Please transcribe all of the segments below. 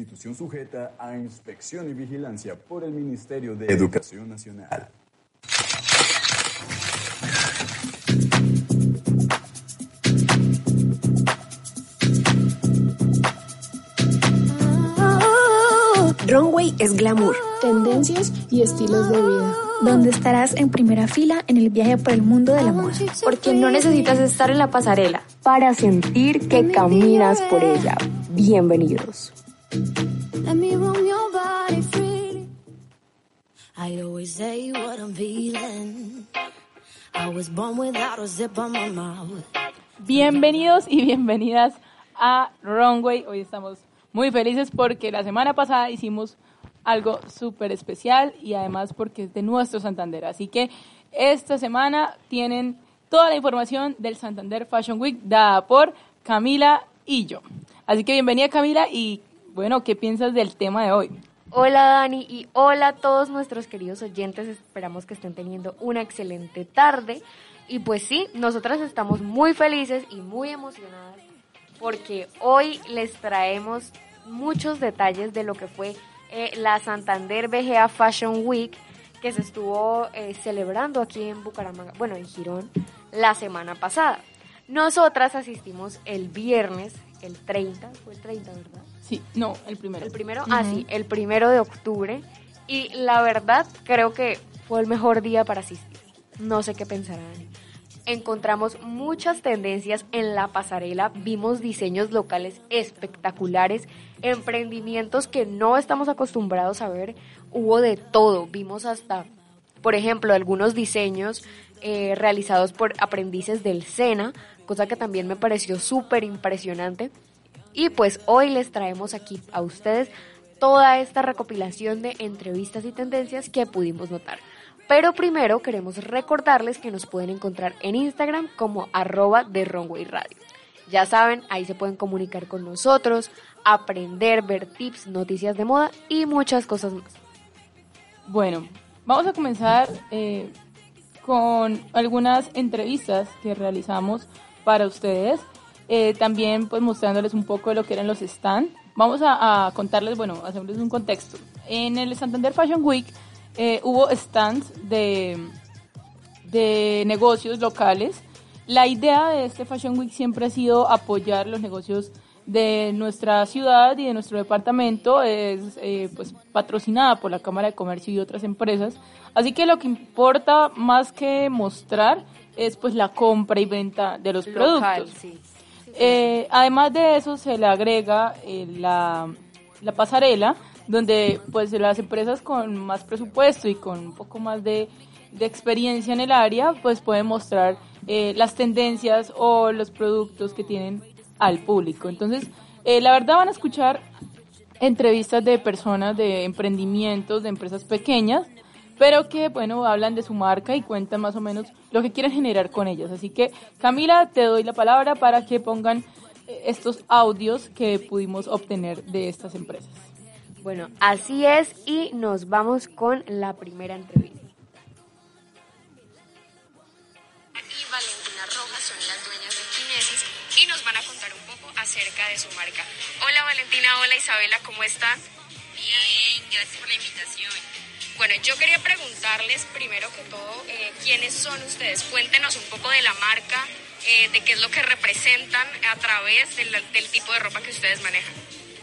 institución sujeta a inspección y vigilancia por el Ministerio de Educación Nacional. Runway es glamour, tendencias y estilos de vida. Donde estarás en primera fila en el viaje por el mundo de la moda. Porque no necesitas estar en la pasarela para sentir que caminas por ella. Bienvenidos. Bienvenidos y bienvenidas a Runway. Hoy estamos muy felices porque la semana pasada hicimos algo súper especial y además porque es de nuestro Santander. Así que esta semana tienen toda la información del Santander Fashion Week dada por Camila y yo. Así que bienvenida Camila y bueno, ¿qué piensas del tema de hoy? Hola Dani y hola a todos nuestros queridos oyentes. Esperamos que estén teniendo una excelente tarde. Y pues sí, nosotras estamos muy felices y muy emocionadas porque hoy les traemos muchos detalles de lo que fue eh, la Santander BGA Fashion Week que se estuvo eh, celebrando aquí en Bucaramanga, bueno, en Girón, la semana pasada. Nosotras asistimos el viernes, el 30, fue el 30, ¿verdad? Sí, no, el primero. El primero, ah, sí, el primero de octubre. Y la verdad, creo que fue el mejor día para asistir. No sé qué pensarán encontramos muchas tendencias en la pasarela, vimos diseños locales espectaculares, emprendimientos que no estamos acostumbrados a ver, hubo de todo, vimos hasta, por ejemplo, algunos diseños eh, realizados por aprendices del SENA, cosa que también me pareció súper impresionante. Y pues hoy les traemos aquí a ustedes toda esta recopilación de entrevistas y tendencias que pudimos notar. Pero primero queremos recordarles que nos pueden encontrar en Instagram como arroba de Runway Radio. Ya saben, ahí se pueden comunicar con nosotros, aprender, ver tips, noticias de moda y muchas cosas más. Bueno, vamos a comenzar eh, con algunas entrevistas que realizamos para ustedes. Eh, también pues mostrándoles un poco de lo que eran los stands. Vamos a, a contarles, bueno, hacerles un contexto. En el Santander Fashion Week eh, hubo stands de, de negocios locales. La idea de este Fashion Week siempre ha sido apoyar los negocios de nuestra ciudad y de nuestro departamento. Es eh, pues patrocinada por la Cámara de Comercio y otras empresas. Así que lo que importa más que mostrar es pues la compra y venta de los productos. Eh, además de eso se le agrega la, la pasarela donde pues las empresas con más presupuesto y con un poco más de, experiencia en el área pues pueden mostrar eh, las tendencias o los productos que tienen al público. Entonces, eh, la verdad van a escuchar entrevistas de personas de emprendimientos, de empresas pequeñas, pero que, bueno, hablan de su marca y cuentan más o menos lo que quieren generar con ellas. Así que, Camila, te doy la palabra para que pongan eh, estos audios que pudimos obtener de estas empresas. Bueno, así es y nos vamos con la primera entrevista. Y Valentina Rojas son las dueñas de Kinesis y nos van a contar un poco acerca de su marca. Hola Valentina, hola Isabela, ¿cómo están? Bien, gracias por la invitación. Bueno, yo quería preguntarles primero que todo, eh, ¿quiénes son ustedes? Cuéntenos un poco de la marca, eh, de qué es lo que representan a través del, tipo de ropa que ustedes manejan.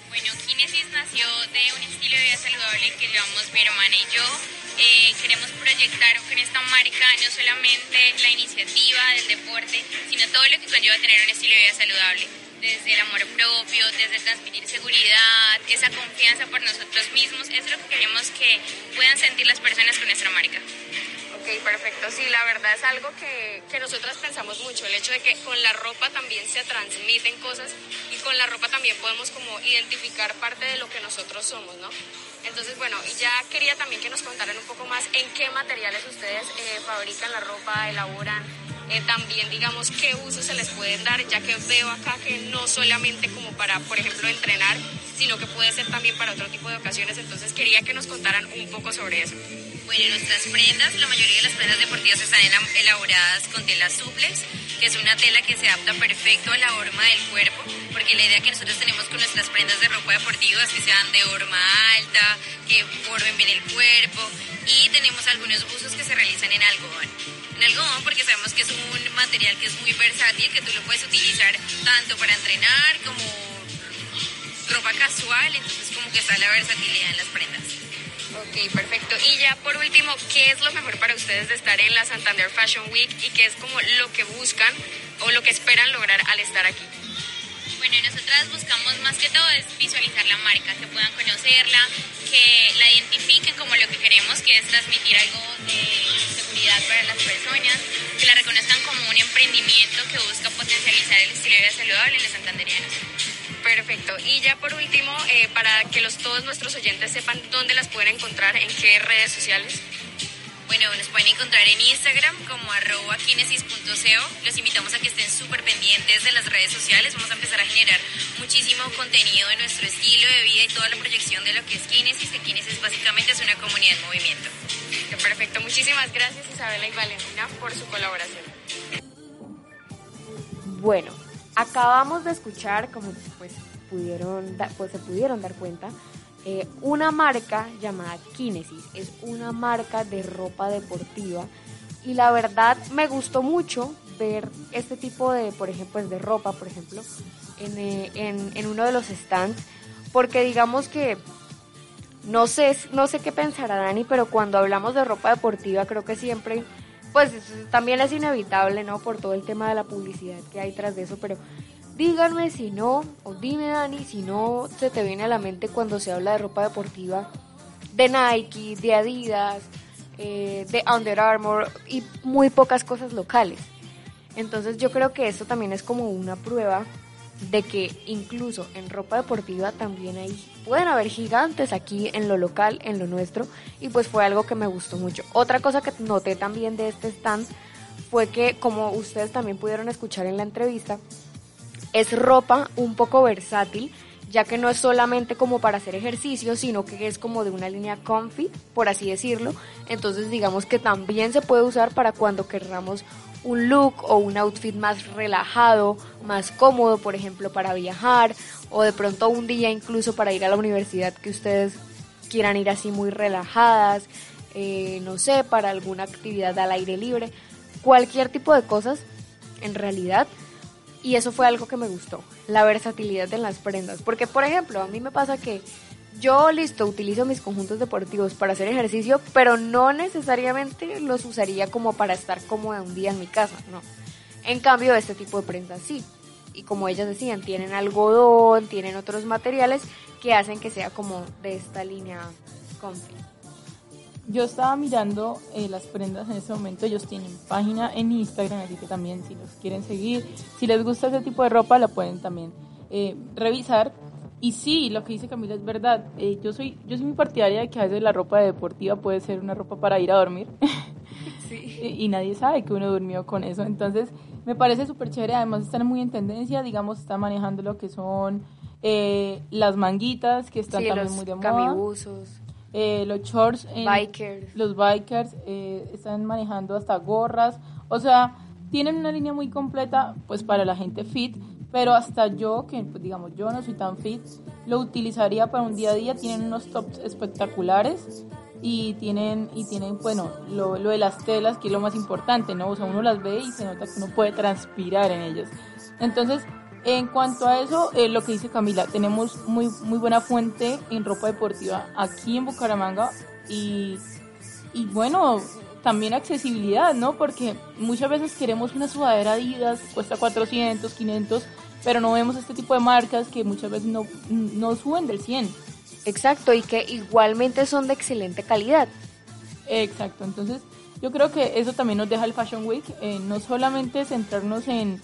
Bueno, Kinesis nació de un estilo de vida saludable que llevamos mi hermana y yo. Eh, queremos proyectar con esta marca no solamente la iniciativa del deporte, sino todo lo que conlleva tener un estilo de vida saludable. Desde el amor propio, desde transmitir seguridad, esa confianza por nosotros mismos. Es lo que queremos que puedan sentir las personas con nuestra marca. Ok, perfecto. Sí, la verdad es algo que, que nosotras pensamos mucho, el hecho de que con la ropa también se transmiten cosas y con la ropa también podemos como identificar parte de lo que nosotros somos, ¿no? Entonces, bueno, ya quería también que nos contaran un poco más en qué materiales ustedes eh, fabrican la ropa, elaboran, eh, también digamos qué usos se les pueden dar, ya que veo acá que no solamente como para, por ejemplo, entrenar, sino que puede ser también para otro tipo de ocasiones, entonces quería que nos contaran un poco sobre eso. Bueno, nuestras prendas, la mayoría de las prendas deportivas están elaboradas con tela suplex, que es una tela que se adapta perfecto a la forma del cuerpo, porque la idea que nosotros tenemos con nuestras prendas de ropa deportiva es que sean de horma alta, que formen bien el cuerpo y tenemos algunos buzos que se realizan en algodón. En algodón porque sabemos que es un material que es muy versátil, que tú lo puedes utilizar tanto para entrenar como ropa casual, entonces como que está la versatilidad en las prendas. Ok, perfecto. Y ya por último, ¿qué es lo mejor para ustedes de estar en la Santander Fashion Week y qué es como lo que buscan o lo que esperan lograr al estar aquí? Bueno, nosotras buscamos más que todo es visualizar la marca, que puedan conocerla, que la identifiquen como lo que queremos, que es transmitir algo de seguridad para las personas, que la reconozcan como un emprendimiento que busca potencializar el estilo de vida saludable en los santanderianos. Perfecto. Y ya por último, eh, para que los, todos nuestros oyentes sepan dónde las pueden encontrar, en qué redes sociales. Bueno, nos pueden encontrar en Instagram como arroba kinesis.co. Los invitamos a que estén súper pendientes de las redes sociales. Vamos a empezar a generar muchísimo contenido de nuestro estilo de vida y toda la proyección de lo que es Kinesis, que Kinesis básicamente es una comunidad en movimiento. Perfecto. Muchísimas gracias Isabela y Valentina por su colaboración. Bueno, acabamos de escuchar, como pues, pudieron, pues se pudieron dar cuenta, eh, una marca llamada Kinesis. Es una marca de ropa deportiva y la verdad me gustó mucho ver este tipo de, por ejemplo, de ropa, por ejemplo, en, eh, en, en uno de los stands, porque digamos que no sé, no sé qué pensará Dani, pero cuando hablamos de ropa deportiva creo que siempre, pues también es inevitable, ¿no? Por todo el tema de la publicidad que hay tras de eso, pero Díganme si no, o dime Dani, si no se te viene a la mente cuando se habla de ropa deportiva de Nike, de Adidas, eh, de Under Armour y muy pocas cosas locales. Entonces yo creo que esto también es como una prueba de que incluso en ropa deportiva también hay, pueden haber gigantes aquí en lo local, en lo nuestro, y pues fue algo que me gustó mucho. Otra cosa que noté también de este stand fue que, como ustedes también pudieron escuchar en la entrevista, es ropa un poco versátil, ya que no es solamente como para hacer ejercicio, sino que es como de una línea comfy, por así decirlo. Entonces digamos que también se puede usar para cuando querramos un look o un outfit más relajado, más cómodo, por ejemplo, para viajar o de pronto un día incluso para ir a la universidad que ustedes quieran ir así muy relajadas, eh, no sé, para alguna actividad al aire libre, cualquier tipo de cosas, en realidad y eso fue algo que me gustó, la versatilidad en las prendas. Porque, por ejemplo, a mí me pasa que yo, listo, utilizo mis conjuntos deportivos para hacer ejercicio, pero no necesariamente los usaría como para estar cómoda un día en mi casa, no. En cambio, este tipo de prendas sí. Y como ellas decían, tienen algodón, tienen otros materiales que hacen que sea como de esta línea comfy. Yo estaba mirando eh, las prendas en este momento, ellos tienen página en Instagram, así que también si los quieren seguir, si les gusta ese tipo de ropa, la pueden también eh, revisar. Y sí, lo que dice Camila es verdad. Eh, yo soy yo soy muy partidaria de que a veces la ropa deportiva puede ser una ropa para ir a dormir. Sí. y, nadie sabe que uno durmió con eso. Entonces, me parece súper chévere. Además, están muy en tendencia. Digamos, están manejando lo que son las manguitas, que están también muy de moda. Camibuzos eh, los shorts, bikers. los bikers eh, están manejando hasta gorras, o sea, tienen una línea muy completa pues para la gente fit, pero hasta yo, que pues, digamos yo no soy tan fit, lo utilizaría para un día a día, tienen unos tops espectaculares y tienen, y tienen bueno, lo, lo de las telas, que es lo más importante, ¿no? O sea, uno las ve y se nota que uno puede transpirar en ellas. Entonces, en cuanto a eso, eh, lo que dice Camila, tenemos muy, muy buena fuente en ropa deportiva aquí en Bucaramanga y, y bueno, también accesibilidad, ¿no? Porque muchas veces queremos una sudadera Adidas, cuesta 400, 500, pero no vemos este tipo de marcas que muchas veces no, no suben del 100. Exacto, y que igualmente son de excelente calidad. Exacto, entonces yo creo que eso también nos deja el Fashion Week, eh, no solamente centrarnos en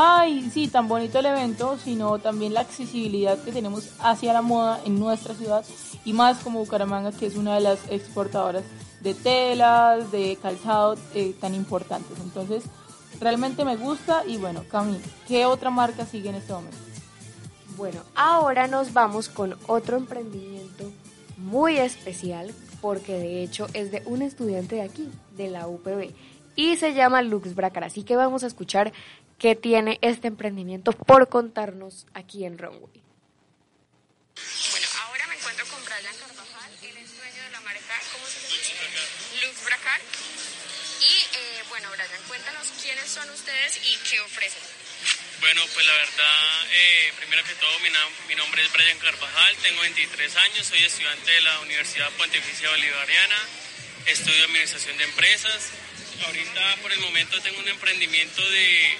ay, sí, tan bonito el evento, sino también la accesibilidad que tenemos hacia la moda en nuestra ciudad y más como Bucaramanga, que es una de las exportadoras de telas, de calzado eh, tan importantes. Entonces, realmente me gusta y bueno, Cami, ¿qué otra marca sigue en este momento? Bueno, ahora nos vamos con otro emprendimiento muy especial porque de hecho es de un estudiante de aquí, de la UPB, y se llama Lux Bracar. Así que vamos a escuchar qué tiene este emprendimiento por contarnos aquí en Runway. Bueno, ahora me encuentro con Brian Carvajal, él es dueño de la marca, ¿cómo se llama? Lux Bracar. Y eh, bueno, Brian, cuéntanos quiénes son ustedes y qué ofrecen. Bueno, pues la verdad, eh, primero que todo, mi, mi nombre es Brian Carvajal, tengo 23 años, soy estudiante de la Universidad Pontificia Bolivariana, estudio Administración de Empresas. Ahorita, por el momento, tengo un emprendimiento de,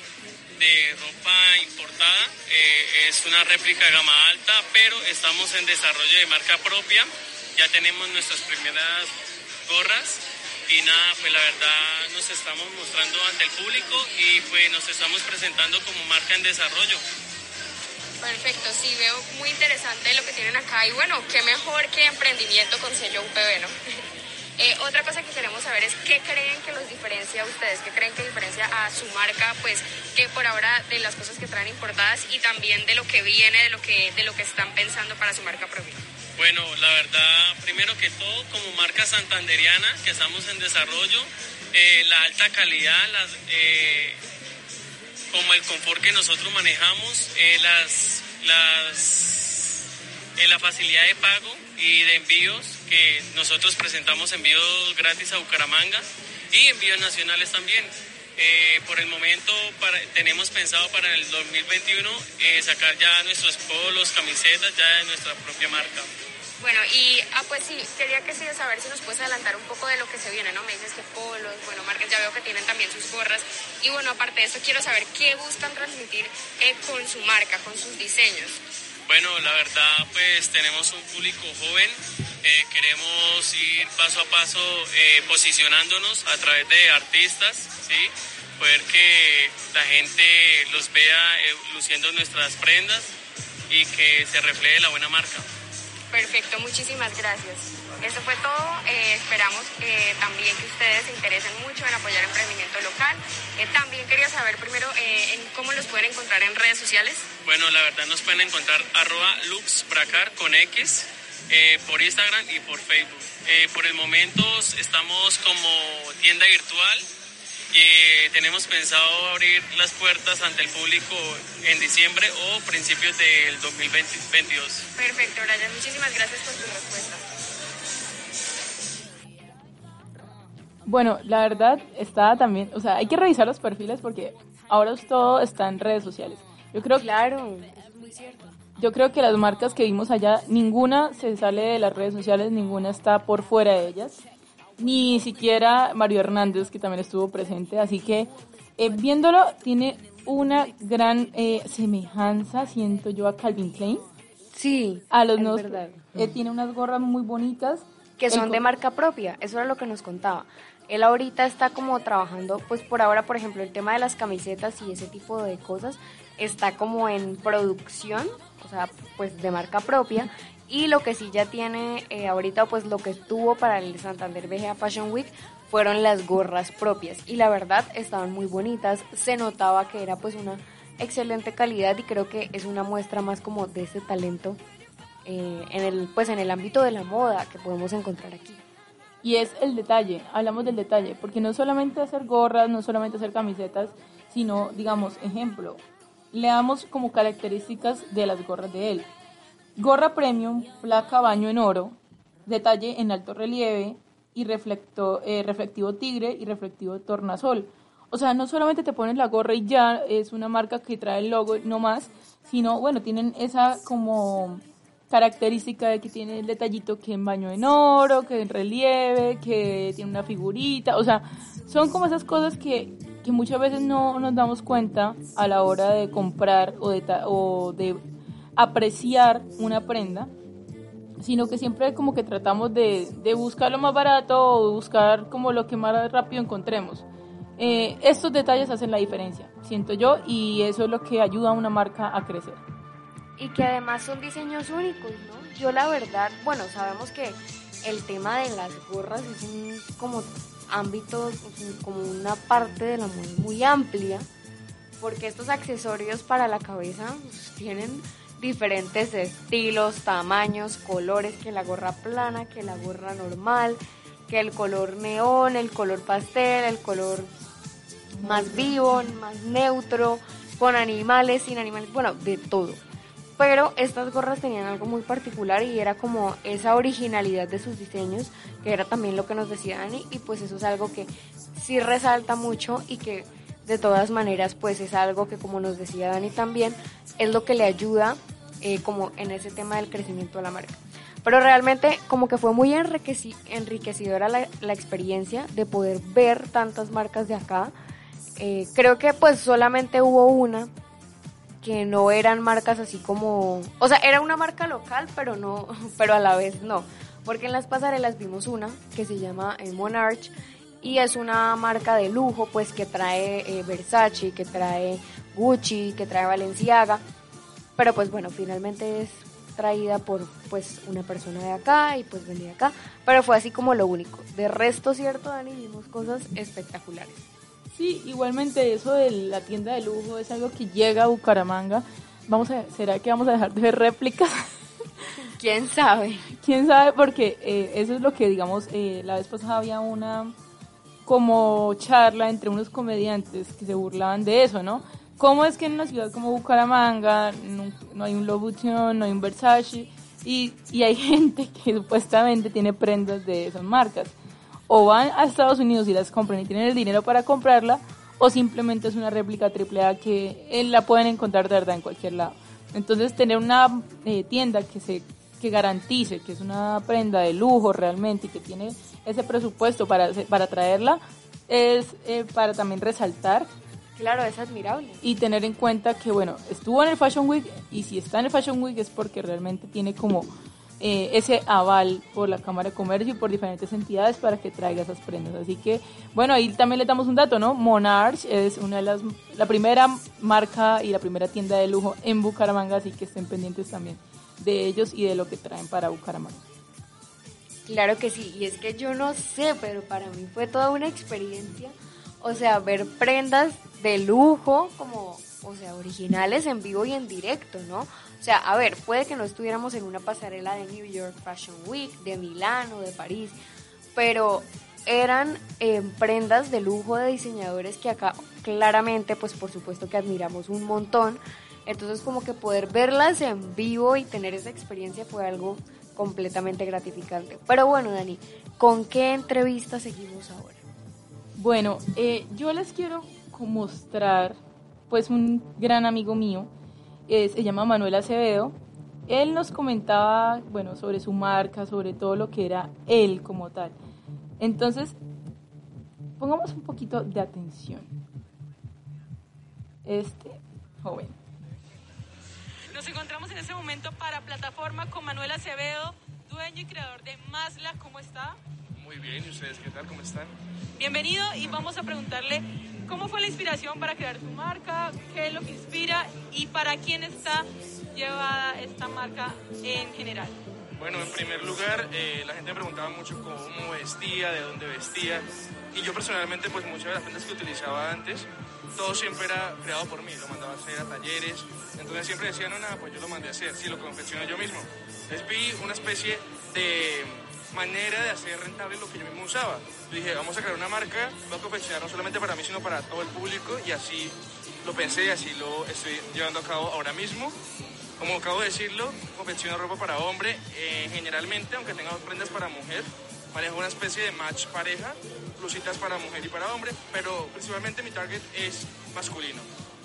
de ropa importada, eh, es una réplica gama alta, pero estamos en desarrollo de marca propia, ya tenemos nuestras primeras gorras y nada, pues la verdad nos estamos mostrando ante el público y pues nos estamos presentando como marca en desarrollo. Perfecto, sí, veo muy interesante lo que tienen acá y bueno, qué mejor que emprendimiento con sello UPB, ¿no? Eh, otra cosa que queremos saber es qué creen que los diferencia a ustedes, qué creen que diferencia a su marca, pues que por ahora de las cosas que traen importadas y también de lo que viene, de lo que, de lo que están pensando para su marca propia. Bueno, la verdad, primero que todo, como marca santanderiana, que estamos en desarrollo, eh, la alta calidad, eh, como el confort que nosotros manejamos, las, las, la facilidad de pago y de envíos, que nosotros presentamos envíos gratis a Bucaramanga y envíos nacionales también. Eh, por el momento tenemos pensado para el 2021 eh, sacar ya nuestros polos, camisetas ya de nuestra propia marca. Bueno, y ah, pues sí, quería que sí saber si nos puedes adelantar un poco de lo que se viene, ¿no? Me dices que polos, bueno, marcas, ya veo que tienen también sus gorras. Y bueno, aparte de eso, quiero saber qué buscan transmitir eh, con su marca, con sus diseños. Bueno, la verdad, pues tenemos un público joven. eh, queremos ir paso a paso eh, posicionándonos a través de artistas, ¿sí? Poder que la gente los vea eh, luciendo nuestras prendas y que se refleje la buena marca. Perfecto, muchísimas gracias. Eso fue todo. Eh, esperamos también que ustedes se interesen mucho en apoyar el emprendimiento local. Eh, también quería saber primero eh, en cómo los pueden encontrar en redes sociales. Bueno, la verdad nos pueden encontrar arroba luxbracar con X por Instagram y por Facebook. Por el momento estamos como tienda virtual y tenemos pensado abrir las puertas ante el público en diciembre o principios del 2022. Perfecto, Brian. Muchísimas gracias por tu respuesta. Bueno, la verdad está también, o sea, hay que revisar los perfiles porque ahora todo está en redes sociales. Yo creo Claro, eso es muy cierto. Yo creo que las marcas que vimos allá, ninguna se sale de las redes sociales, ninguna está por fuera de ellas, ni siquiera Mario Hernández, que también estuvo presente. Así que eh, viéndolo, tiene una gran eh, semejanza, siento yo, a Calvin Klein. Sí, A los es nuevos, verdad. eh, tiene unas gorras muy bonitas. que son de marca propia, eso era lo que nos contaba. Él ahorita está como trabajando, pues por ahora, por ejemplo, el tema de las camisetas y ese tipo de cosas está como en producción, o sea, pues de marca propia. Y lo que sí ya tiene eh, ahorita, pues lo que tuvo para el Santander BGA Fashion Week fueron las gorras propias. Y la verdad estaban muy bonitas, se notaba que era pues una excelente calidad y creo que es una muestra más como de ese talento eh, en el pues en el ámbito de la moda que podemos encontrar aquí. Y es el detalle, hablamos del detalle, porque no solamente hacer gorras, no solamente hacer camisetas, sino, digamos, ejemplo, le damos como características de las gorras de él. Gorra premium, placa baño en oro, detalle en alto relieve y reflecto, eh, reflectivo tigre y reflectivo tornasol. O sea, no solamente te pones la gorra y ya es una marca que trae el logo no más, sino, bueno, tienen esa como característica de que tiene el detallito que en baño en oro, que en relieve, que tiene una figurita, o sea, son como esas cosas que, que muchas veces no nos damos cuenta a la hora de comprar o de, o de apreciar una prenda, sino que siempre como que tratamos de, de buscar lo más barato o buscar como lo que más rápido encontremos. Eh, estos detalles hacen la diferencia, siento yo, y eso es lo que ayuda a una marca a crecer. Y que además son diseños únicos, ¿no? Yo la verdad, bueno, sabemos que el tema de las gorras es un como ámbito, como una parte de la moda muy amplia, porque estos accesorios para la cabeza pues, tienen diferentes estilos, tamaños, colores, que la gorra plana, que la gorra normal, que el color neón, el color pastel, el color más vivo, más neutro, con animales, sin animales, bueno, de todo. Pero estas gorras tenían algo muy particular y era como esa originalidad de sus diseños, que era también lo que nos decía Dani, y pues eso es algo que sí resalta mucho y que de todas maneras pues es algo que como nos decía Dani también, es lo que le ayuda eh, como en ese tema del crecimiento de la marca. Pero realmente como que fue muy enriquecedora la, la experiencia de poder ver tantas marcas de acá. Eh, creo que pues solamente hubo una que no eran marcas así como, o sea, era una marca local, pero no, pero a la vez no, porque en las pasarelas vimos una que se llama eh, Monarch y es una marca de lujo, pues que trae Versace, que trae Gucci, que trae Balenciaga pero pues bueno, finalmente es traída por pues una persona de acá y pues venía acá, pero fue así como lo único. De resto, cierto, Dani, vimos cosas espectaculares. Sí, igualmente eso de la tienda de lujo es algo que llega a Bucaramanga. Vamos a, ¿será que vamos a dejar de ver réplicas? ¿Quién sabe? ¿Quién sabe? Porque eh, eso es lo que, digamos, eh, la vez pasada había una como charla entre unos comediantes que se burlaban de eso, ¿no? ¿Cómo es que en una ciudad como Bucaramanga no, hay un Louboutin, no hay un Versace y, y, hay gente que supuestamente tiene prendas de esas marcas? O van a Estados Unidos y las compran y tienen el dinero para comprarla, o simplemente es una réplica AAA que eh, la pueden encontrar de verdad en cualquier lado. Entonces, tener una eh, tienda que se que garantice que es una prenda de lujo realmente y que tiene ese presupuesto para, para traerla, es eh, para también resaltar Claro, es admirable. Y tener en cuenta que, bueno, estuvo en el Fashion Week y si está en el Fashion Week es porque realmente tiene como eh, ese aval por la Cámara de Comercio y por diferentes entidades para que traiga esas prendas. Así que, bueno, ahí también le damos un dato, ¿no? Monarch es una de las, la primera marca y la primera tienda de lujo en Bucaramanga, así que estén pendientes también de ellos y de lo que traen para Bucaramanga. Claro que sí, y es que yo no sé, pero para mí fue toda una experiencia o sea, ver prendas de lujo como, o sea, originales en vivo y en directo, ¿no? O sea, a ver, puede que no estuviéramos en una pasarela de New York Fashion Week, de Milán o de París, pero eran eh, prendas de lujo de diseñadores que acá claramente, pues por supuesto que admiramos un montón. Entonces como que poder verlas en vivo y tener esa experiencia fue algo completamente gratificante. Pero bueno, Dani, ¿con qué entrevista seguimos ahora? Bueno, eh, yo les quiero mostrar, pues un gran amigo mío, se llama Manuel Acevedo. Él nos comentaba, bueno, sobre su marca, sobre todo lo que era él como tal. Entonces, pongamos un poquito de atención. Este joven. Nos encontramos en este momento para plataforma con Manuel Acevedo, dueño y creador de Masla. ¿Cómo está? Muy bien, ¿y ustedes qué tal? ¿Cómo están? Bienvenido y vamos a preguntarle cómo fue la inspiración para crear tu marca, qué es lo que inspira y para quién está llevada esta marca en general. Bueno, en primer lugar, eh, la gente me preguntaba mucho cómo vestía, de dónde vestía. Y yo personalmente, pues muchas de las prendas que utilizaba antes, todo siempre era creado por mí. Lo mandaba a hacer a talleres. Entonces siempre decían, no, nada, pues yo lo mandé a hacer. Sí, lo confecciono yo mismo. Entonces vi una especie de manera de hacer rentable lo que yo mismo usaba. dije, vamos a crear una marca, voy a confeccionar no solamente para mí, sino para todo el público y así lo pensé así lo estoy llevando a cabo ahora mismo. Como acabo de decirlo, confecciono ropa para hombre, eh, generalmente, aunque tenga prendas para mujer, manejo una especie de match pareja, blusitas para mujer y para hombre, pero principalmente mi target es masculino.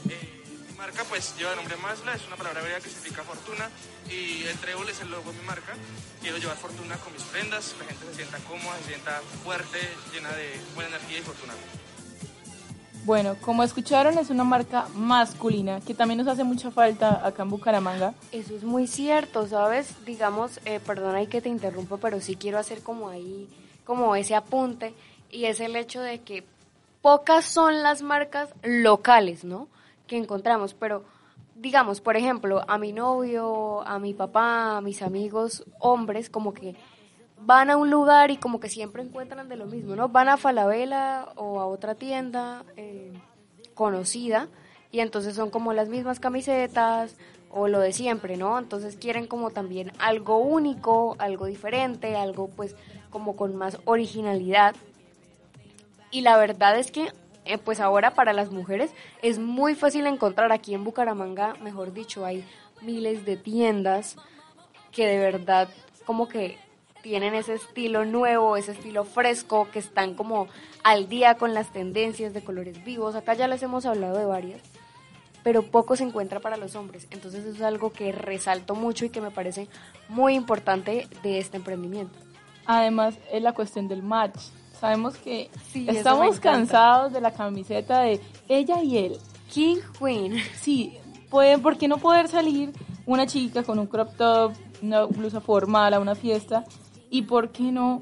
Eh, marca pues lleva el nombre Masla, es una palabra que significa fortuna y el trébol es el logo de mi marca. Quiero llevar fortuna con mis prendas, la gente se sienta cómoda, se sienta fuerte, llena de buena energía y fortuna. Bueno, como escucharon, es una marca masculina que también nos hace mucha falta acá en Bucaramanga. Eso es muy cierto, ¿sabes? Digamos, eh, perdona ahí que te interrumpo, pero sí quiero hacer como ahí, como ese apunte, y es el hecho de que pocas son las marcas locales, ¿no? que encontramos, pero digamos, por ejemplo, a mi novio, a mi papá, a mis amigos hombres, como que van a un lugar y como que siempre encuentran de lo mismo, ¿no? Van a Falabella o a otra tienda eh, conocida y entonces son como las mismas camisetas o lo de siempre, ¿no? Entonces quieren como también algo único, algo diferente, algo pues como con más originalidad. Y la verdad es que eh, pues ahora para las mujeres es muy fácil encontrar aquí en Bucaramanga, mejor dicho, hay miles de tiendas que de verdad como que tienen ese estilo nuevo, ese estilo fresco, que están como al día con las tendencias de colores vivos. Acá ya les hemos hablado de varias, pero poco se encuentra para los hombres. Entonces eso es algo que resalto mucho y que me parece muy importante de este emprendimiento. Además, es la cuestión del match. Sabemos que Sí, estamos cansados de la camiseta de ella y él. King Queen. Sí, pueden, ¿por qué no poder salir una chica con un crop top, una blusa formal a una fiesta? ¿Y por qué no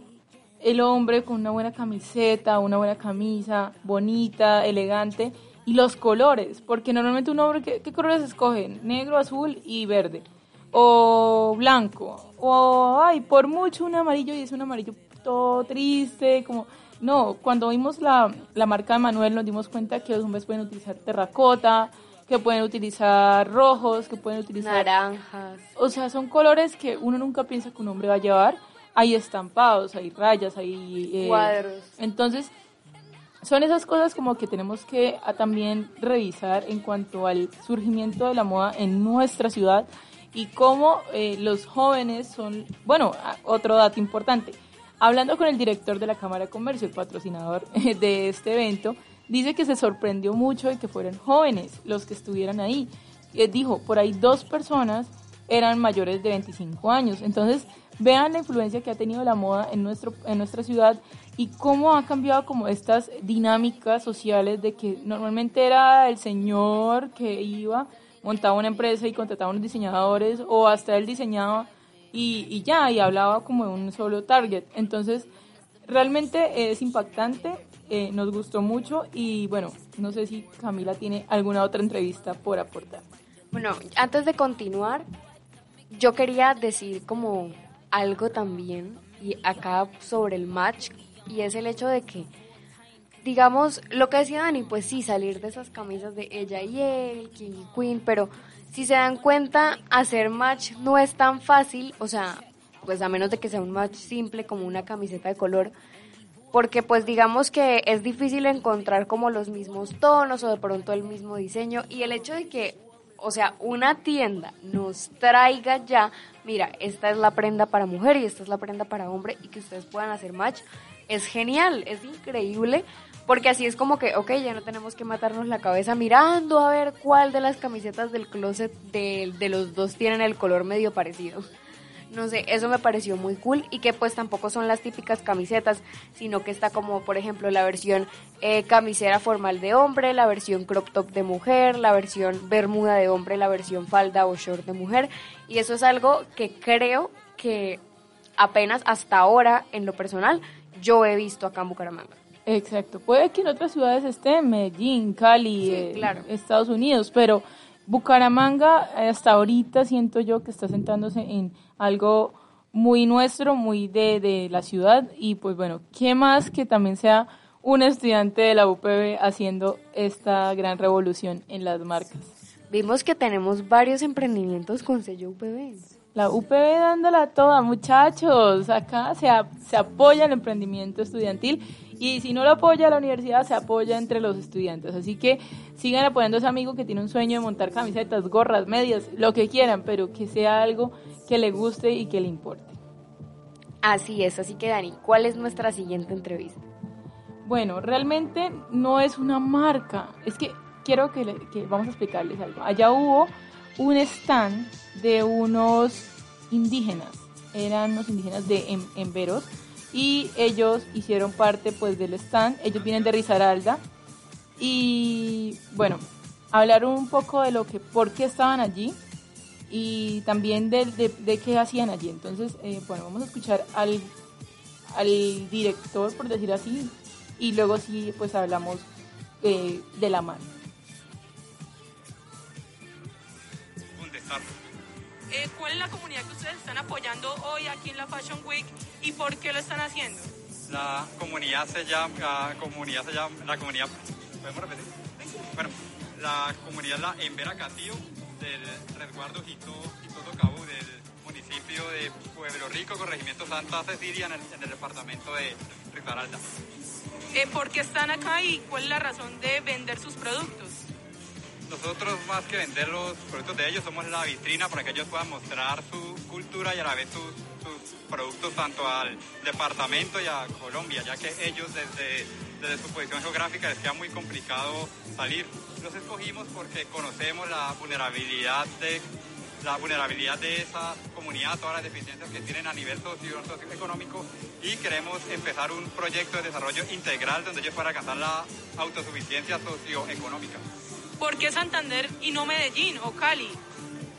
el hombre con una buena camiseta, una buena camisa, bonita, elegante? Y los colores, porque normalmente un hombre, ¿qué, qué colores escogen? Negro, azul y verde. O blanco. O, ay, por mucho un amarillo y es un amarillo todo triste, como... No, cuando vimos la, la marca de Manuel nos dimos cuenta que los hombres pueden utilizar terracota, que pueden utilizar rojos, que pueden utilizar... Naranjas. O sea, son colores que uno nunca piensa que un hombre va a llevar. Hay estampados, hay rayas, hay... eh, Cuadros. Entonces, son esas cosas como que tenemos que ah, también revisar en cuanto al surgimiento de la moda en nuestra ciudad y cómo eh, los jóvenes son, bueno, ah, otro dato importante. Hablando con el director de la Cámara de Comercio, el patrocinador eh, de este evento, dice que se sorprendió mucho de que fueran jóvenes los que estuvieran ahí. Dijo, por ahí dos personas eran mayores de 25 años. Entonces, vean la influencia que ha tenido la moda en, nuestro, en nuestra ciudad y cómo ha cambiado como estas dinámicas sociales de que normalmente era el señor que iba, montaba una empresa y contrataba unos diseñadores o hasta él diseñaba y, y ya, y hablaba como de un solo target. Entonces, realmente es impactante, eh, nos gustó mucho y bueno, no sé si Camila tiene alguna otra entrevista por aportar. Bueno, antes de continuar, yo quería decir como algo también, y acá sobre el match, y es el hecho de que, digamos, lo que decía Dani, pues sí, salir de esas camisas de ella y él, King y Queen, pero si se dan cuenta, hacer match no es tan fácil, o sea, pues a menos de que sea un match simple como una camiseta de color, porque pues digamos que es difícil encontrar como los mismos tonos o de pronto el mismo diseño y el hecho de que, o sea, una tienda nos traiga ya, mira, esta es la prenda para mujer y esta es la prenda para hombre y que ustedes puedan hacer match, es genial, es increíble. Porque así es como que, ok, ya no tenemos que matarnos la cabeza mirando a ver cuál de las camisetas del closet de, de los dos tienen el color medio parecido. No sé, eso me pareció muy cool y que pues tampoco son las típicas camisetas, sino que está como por ejemplo la versión eh, camisera formal de hombre, la versión crop top de mujer, la versión bermuda de hombre, la versión falda o short de mujer. Y eso es algo que creo que apenas hasta ahora en lo personal yo he visto acá en Bucaramanga. Exacto, puede que en otras ciudades esté, Medellín, Cali, Sí, eh, claro. Estados Unidos, pero Bucaramanga hasta ahorita siento yo que está sentándose en algo muy nuestro, muy de, de la ciudad y pues bueno, ¿qué más que también sea un estudiante de la UPB haciendo esta gran revolución en las marcas? Vimos que tenemos varios emprendimientos con sello UPB. La UPB dándola toda, muchachos. Acá se, a- se apoya el emprendimiento estudiantil y si no lo apoya la universidad, se apoya entre los estudiantes. Así que sigan apoyando a ese amigo que tiene un sueño de montar camisetas, gorras, medias, lo que quieran, pero que sea algo que le guste y que le importe. Así es, así que Dani, ¿cuál es nuestra siguiente entrevista? Bueno, realmente no es una marca. Es que quiero que, le- que vamos a explicarles algo. Allá hubo un stand de unos indígenas. Eran unos indígenas de Em- Emberos y ellos hicieron parte pues del stand. Ellos vienen de Risaralda y bueno, hablaron un poco de lo que, por qué estaban allí y también de, de, de qué hacían allí. Entonces, eh, bueno, vamos a escuchar al, al director, por decir así, y luego sí, pues hablamos eh, de la mano. Eh, ¿Cuál es la comunidad que ustedes están apoyando hoy aquí en la Fashion Week y por qué lo están haciendo? La comunidad se llama, la comunidad se llama, la comunidad, ¿podemos repetir? Bueno, la comunidad la Embera Catío del resguardo Jito, Jito Cabo del municipio de Pueblo Rico, corregimiento Santa Cecilia, en el, en el departamento de Risaralda. Eh, ¿Por qué están acá y cuál es la razón de vender sus productos? Nosotros, más que vender los productos de ellos, somos la vitrina para que ellos puedan mostrar su cultura y a la vez sus, productos tanto al departamento y a Colombia, ya que ellos desde, desde su posición geográfica les queda muy complicado salir. Los escogimos porque conocemos la vulnerabilidad de la vulnerabilidad de esa comunidad, todas las deficiencias que tienen a nivel socio, socioeconómico y queremos empezar un proyecto de desarrollo integral donde ellos puedan alcanzar la autosuficiencia socioeconómica. ¿Por qué Santander y no Medellín o Cali?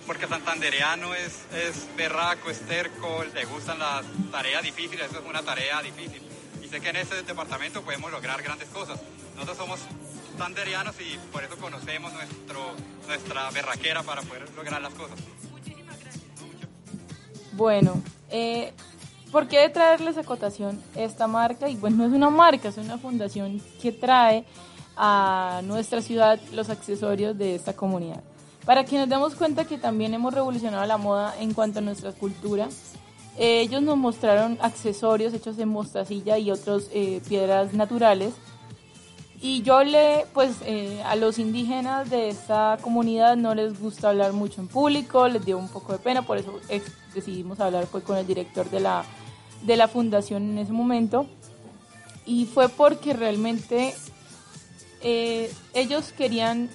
Porque santandereano es, es berraco, es terco, le gustan las tareas difíciles, eso es una tarea difícil. Y sé que en este departamento podemos lograr grandes cosas. Nosotros somos santanderianos y por eso conocemos nuestro, nuestra berraquera para poder lograr las cosas. Bueno, eh, ¿por qué traerles a cotación esta marca? Y bueno, no es una marca, es una fundación que trae a nuestra ciudad los accesorios de esta comunidad. Para que nos demos cuenta que también hemos revolucionado la moda en cuanto a nuestra cultura, ellos nos mostraron accesorios hechos en mostacilla y otras eh, piedras naturales. Y yo le, pues eh, a los indígenas de esta comunidad no les gusta hablar mucho en público, les dio un poco de pena, por eso decidimos hablar fue con el director de la, de la fundación en ese momento. Y fue porque realmente ellos querían,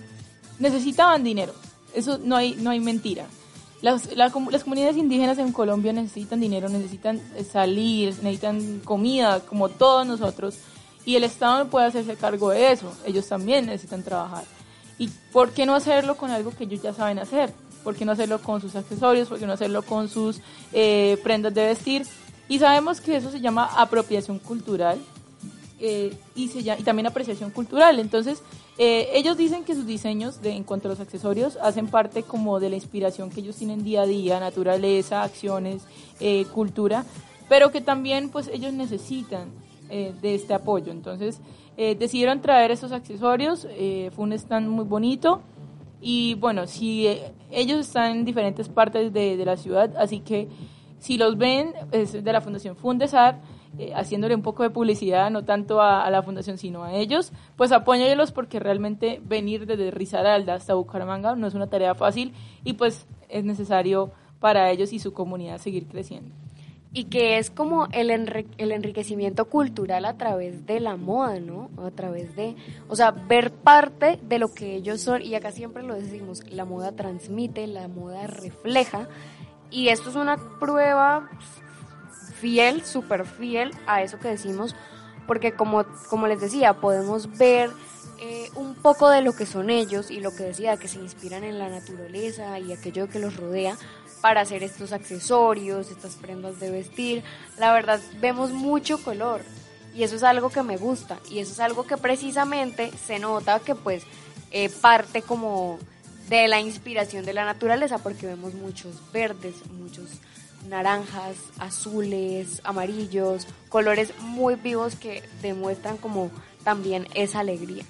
necesitaban dinero eso no hay, no hay mentira. Las, las comunidades indígenas en Colombia necesitan dinero, necesitan salir, necesitan comida, como todos nosotros, y el Estado no puede hacerse cargo de eso. Ellos también necesitan trabajar. ¿Y por qué no hacerlo con algo que ellos ya saben hacer? ¿Por qué no hacerlo con sus accesorios? ¿Por qué no hacerlo con sus eh, prendas de vestir? Y sabemos que eso se llama apropiación cultural eh, y, también apreciación cultural. Entonces, eh, ellos dicen que sus diseños de, en cuanto a los accesorios hacen parte como de la inspiración que ellos tienen día a día, naturaleza, acciones, eh, cultura, pero que también pues ellos necesitan eh, de este apoyo. Entonces decidieron traer esos accesorios, fue un stand muy bonito y bueno, si ellos están en diferentes partes de, la ciudad, así que si los ven, es de la Fundación Fundesar, eh, haciéndole un poco de publicidad, no tanto a, la fundación, sino a ellos, pues apóyalos porque realmente venir desde Risaralda hasta Bucaramanga no es una tarea fácil y pues es necesario para ellos y su comunidad seguir creciendo. Y que es como el, el enriquecimiento cultural a través de la moda, ¿no? A través de, o sea, ver parte de lo que ellos son, y acá siempre lo decimos, la moda transmite, la moda refleja, y esto es una prueba fiel, súper fiel a eso que decimos, porque como, como les decía, podemos ver eh, un poco de lo que son ellos y lo que decía, que se inspiran en la naturaleza y aquello que los rodea para hacer estos accesorios, estas prendas de vestir. La verdad, vemos mucho color y eso es algo que me gusta y eso es algo que precisamente se nota que pues eh, parte como de la inspiración de la naturaleza porque vemos muchos verdes, muchos naranjas, azules, amarillos, colores muy vivos que demuestran como también esa alegría.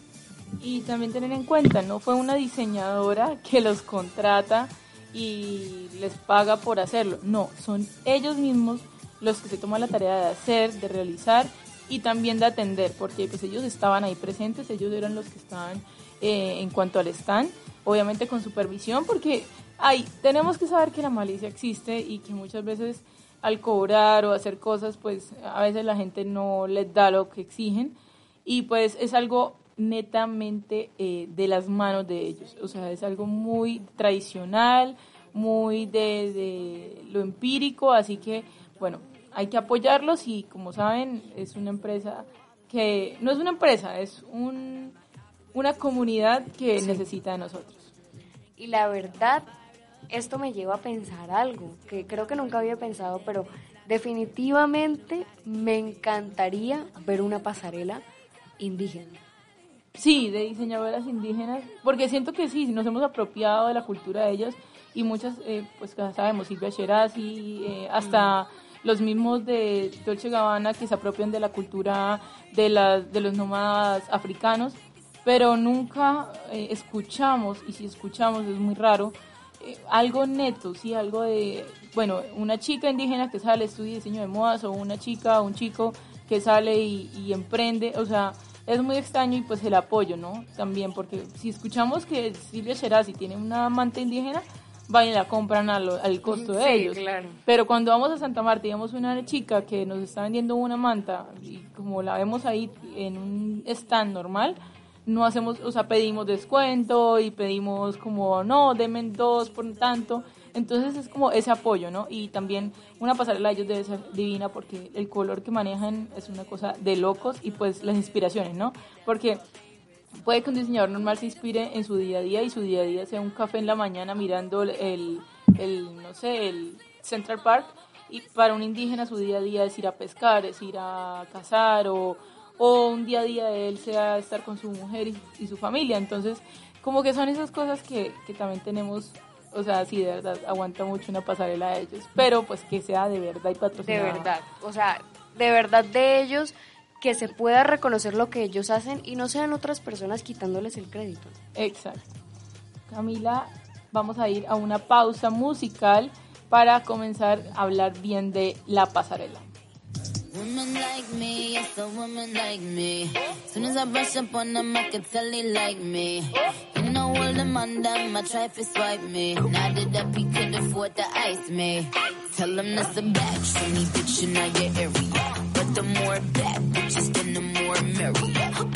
Y también tener en cuenta, no fue una diseñadora que los contrata y les paga por hacerlo, no, son ellos mismos los que se toman la tarea de hacer, de realizar y también de atender, porque pues ellos estaban ahí presentes, ellos eran los que estaban eh, en cuanto al stand, obviamente con supervisión, porque Ay, tenemos que saber que la malicia existe y que muchas veces al cobrar o hacer cosas, pues a veces la gente no les da lo que exigen y pues es algo netamente eh, de las manos de ellos, o sea, es algo muy tradicional, muy de, de, lo empírico, así que bueno, hay que apoyarlos y como saben es una empresa que no es una empresa, es un, una comunidad que necesita de nosotros. Y la verdad esto me lleva a pensar algo que creo que nunca había pensado, pero definitivamente me encantaría ver una pasarela indígena. Sí, de diseñadoras indígenas, porque siento que sí, nos hemos apropiado de la cultura de ellos y muchas, eh, pues ya sabemos, Silvia Sherazzi, eh, hasta los mismos de Dolce Gabbana que se apropian de la cultura de, la, de los nómadas africanos, pero nunca eh, escuchamos, y si escuchamos es muy raro, algo neto, sí, algo de, bueno, una chica indígena que sale, estudia diseño de modas, o una chica o un chico que sale y, y emprende, o sea, es muy extraño y pues el apoyo, ¿no? También, porque si escuchamos que Silvia Sherazi tiene una amante indígena, vayan y la compran al, al costo de Sí, ellos. claro. Pero cuando vamos a Santa Marta y vemos una chica que nos está vendiendo una manta y como la vemos ahí en un stand normal, no hacemos, o sea, pedimos descuento y pedimos como, no, denme dos por tanto. Entonces es como ese apoyo, ¿no? Y también una pasarela de ellos debe ser divina porque el color que manejan es una cosa de locos y pues las inspiraciones, ¿no? Porque puede que un diseñador normal se inspire en su día a día y su día a día sea un café en la mañana mirando el, el no sé, el Central Park y para un indígena su día a día es ir a pescar, es ir a cazar o, o un día a día de él sea estar con su mujer y, y su familia. Entonces, como que son esas cosas que, que también tenemos, o sea, sí, de verdad, aguanta mucho una pasarela de ellos, pero pues que sea de verdad y De patrocinada. verdad. O sea, de verdad de ellos que se pueda reconocer lo que ellos hacen y no sean otras personas quitándoles el crédito. Exacto. Camila, vamos a ir a una pausa musical para comenzar a hablar bien de la pasarela. Woman like me, yes, a woman like me. Soon as I brush up on them, I can tell they like me. You know all them on them, I try to swipe me. That up, he could afford to ice me. Tell him that's a bad trini bitch in your area. But the more bad bitches, then the more merry.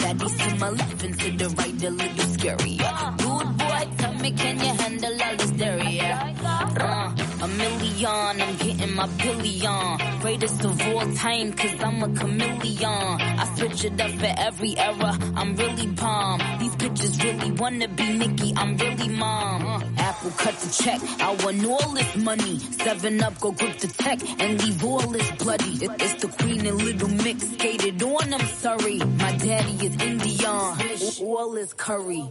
Baddies to my left and to the right, a little scary. Good boy, tell me, can you handle all this dairy? Uh, a million, I'm getting my billion. Greatest of all time, cause I'm a chameleon. I switch it up for every era, I'm really bomb. These bitches really wanna be Nicki, I'm really mom. Uh, Apple cut the check, I want all this money. Seven up, go grip the tech, and leave all this bloody. It's the queen and little mix, skated on, I'm sorry. My daddy is Indian, all is curry.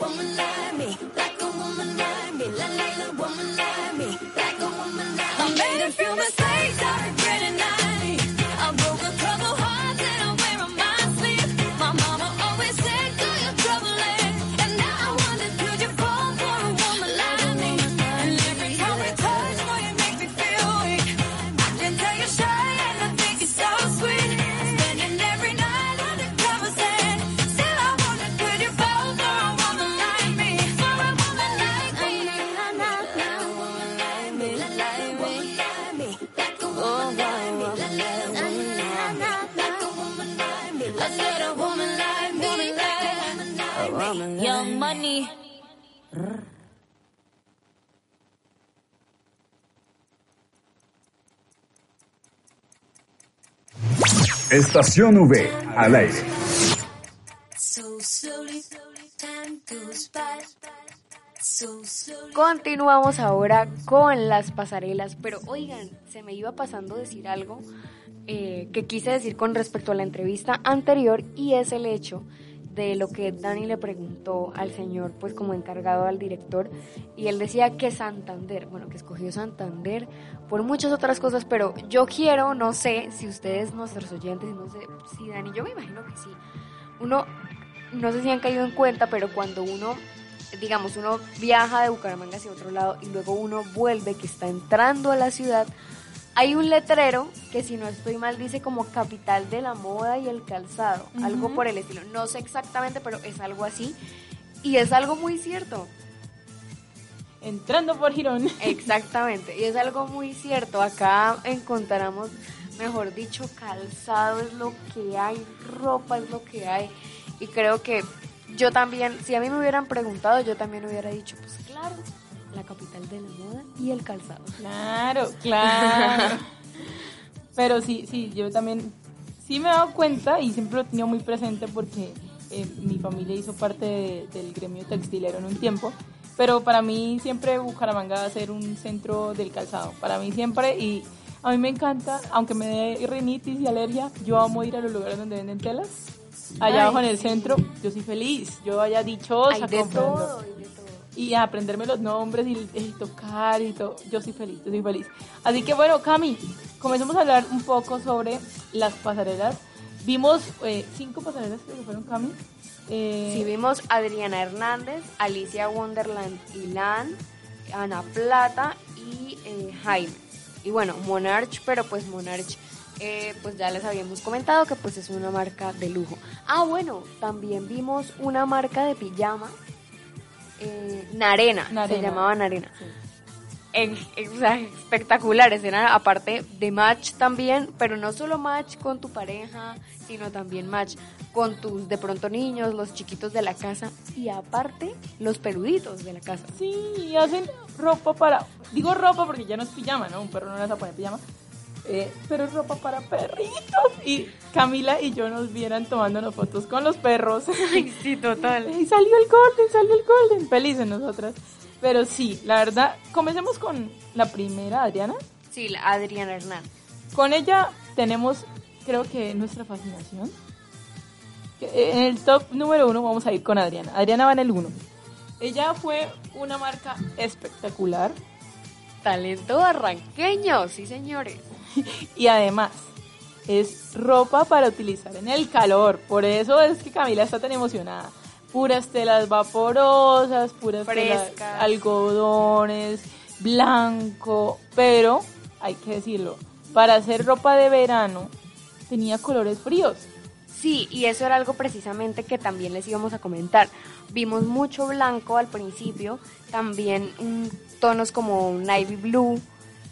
Woman like me, like a woman like me, la la la, woman like me, I made a few mistakes, I regret it not. Estación V, al aire. Continuamos ahora con las pasarelas, pero oigan, se me iba pasando decir algo eh, que quise decir con respecto a la entrevista anterior y es el hecho de lo que Dani le preguntó al señor, pues como encargado al director, y él decía que Santander, bueno, que escogió Santander por muchas otras cosas, pero yo quiero, no sé si ustedes, nuestros oyentes, no sé si Dani, yo me imagino que sí, uno, no sé si han caído en cuenta, pero cuando uno digamos, uno viaja de Bucaramanga hacia otro lado y luego uno vuelve, que está entrando a la ciudad, hay un letrero que si no estoy mal dice como capital de la moda y el calzado, algo por el estilo. No sé exactamente, pero es algo así. Y es algo muy cierto. Entrando por Girón. Exactamente, y es algo muy cierto. Acá encontramos, mejor dicho, calzado es lo que hay, ropa es lo que hay. Y creo que yo también, si a mí me hubieran preguntado, yo también hubiera dicho, pues claro, la capital de la moda y el calzado. Claro, claro. Pero sí, sí, yo también sí me he dado cuenta y siempre lo he tenido muy presente porque eh, mi familia hizo parte de- del gremio textilero en un tiempo. Pero para mí siempre Bucaramanga va a ser un centro del calzado. Para mí siempre y a mí me encanta, aunque me dé rinitis y alergia, yo amo ir a los lugares donde venden telas. Allá Ay, abajo en el sí. centro, yo soy feliz, yo vaya dichosa Hay de comprando todo, de todo. Y aprenderme los nombres y, y tocar y todo. Yo soy feliz, yo soy feliz. Así que bueno, Cami, comencemos a hablar un poco sobre las pasarelas. Vimos eh, cinco pasarelas que fueron Cami. Eh, Si vimos Adriana Hernández, Alicia Wonderland y Lan, Ana Plata y eh, Jaime. Y bueno, Monarch, pero pues Monarch, eh, pues ya les habíamos comentado que pues es una marca de lujo. Ah, bueno, también vimos una marca de pijama, eh, Narena, se llamaba Narena. En- en- o sea, espectaculares, eran aparte de match también, pero no solo match con tu pareja, sino también match con tus de pronto niños, los chiquitos de la casa y aparte los peluditos de la casa. Sí, hacen ropa para. Digo ropa porque ya no es pijama, ¿no? Un perro no le vas a poner pijama. Eh, pero es ropa para perritos. Y Camila y yo nos vieran tomándonos fotos con los perros. Ay, sí, total. Y salió el Golden, salió el Golden. Felices nosotras. Pero sí, la verdad, comencemos con la primera, Adriana. Sí, la Adriana Hernán. Con ella tenemos, creo que nuestra fascinación. Que, En el top número uno vamos a ir con Adriana. Adriana va en el uno. Ella fue una marca espectacular. Talento barranqueño, sí señores. Y además, es ropa para utilizar en el calor. Por eso es que Camila está tan emocionada. Puras telas vaporosas, puras telas, algodones, blanco. Pero, hay que decirlo, para hacer ropa de verano tenía colores fríos. Sí, y eso era algo precisamente que también les íbamos a comentar. Vimos mucho blanco al principio, también mm, tonos como navy blue.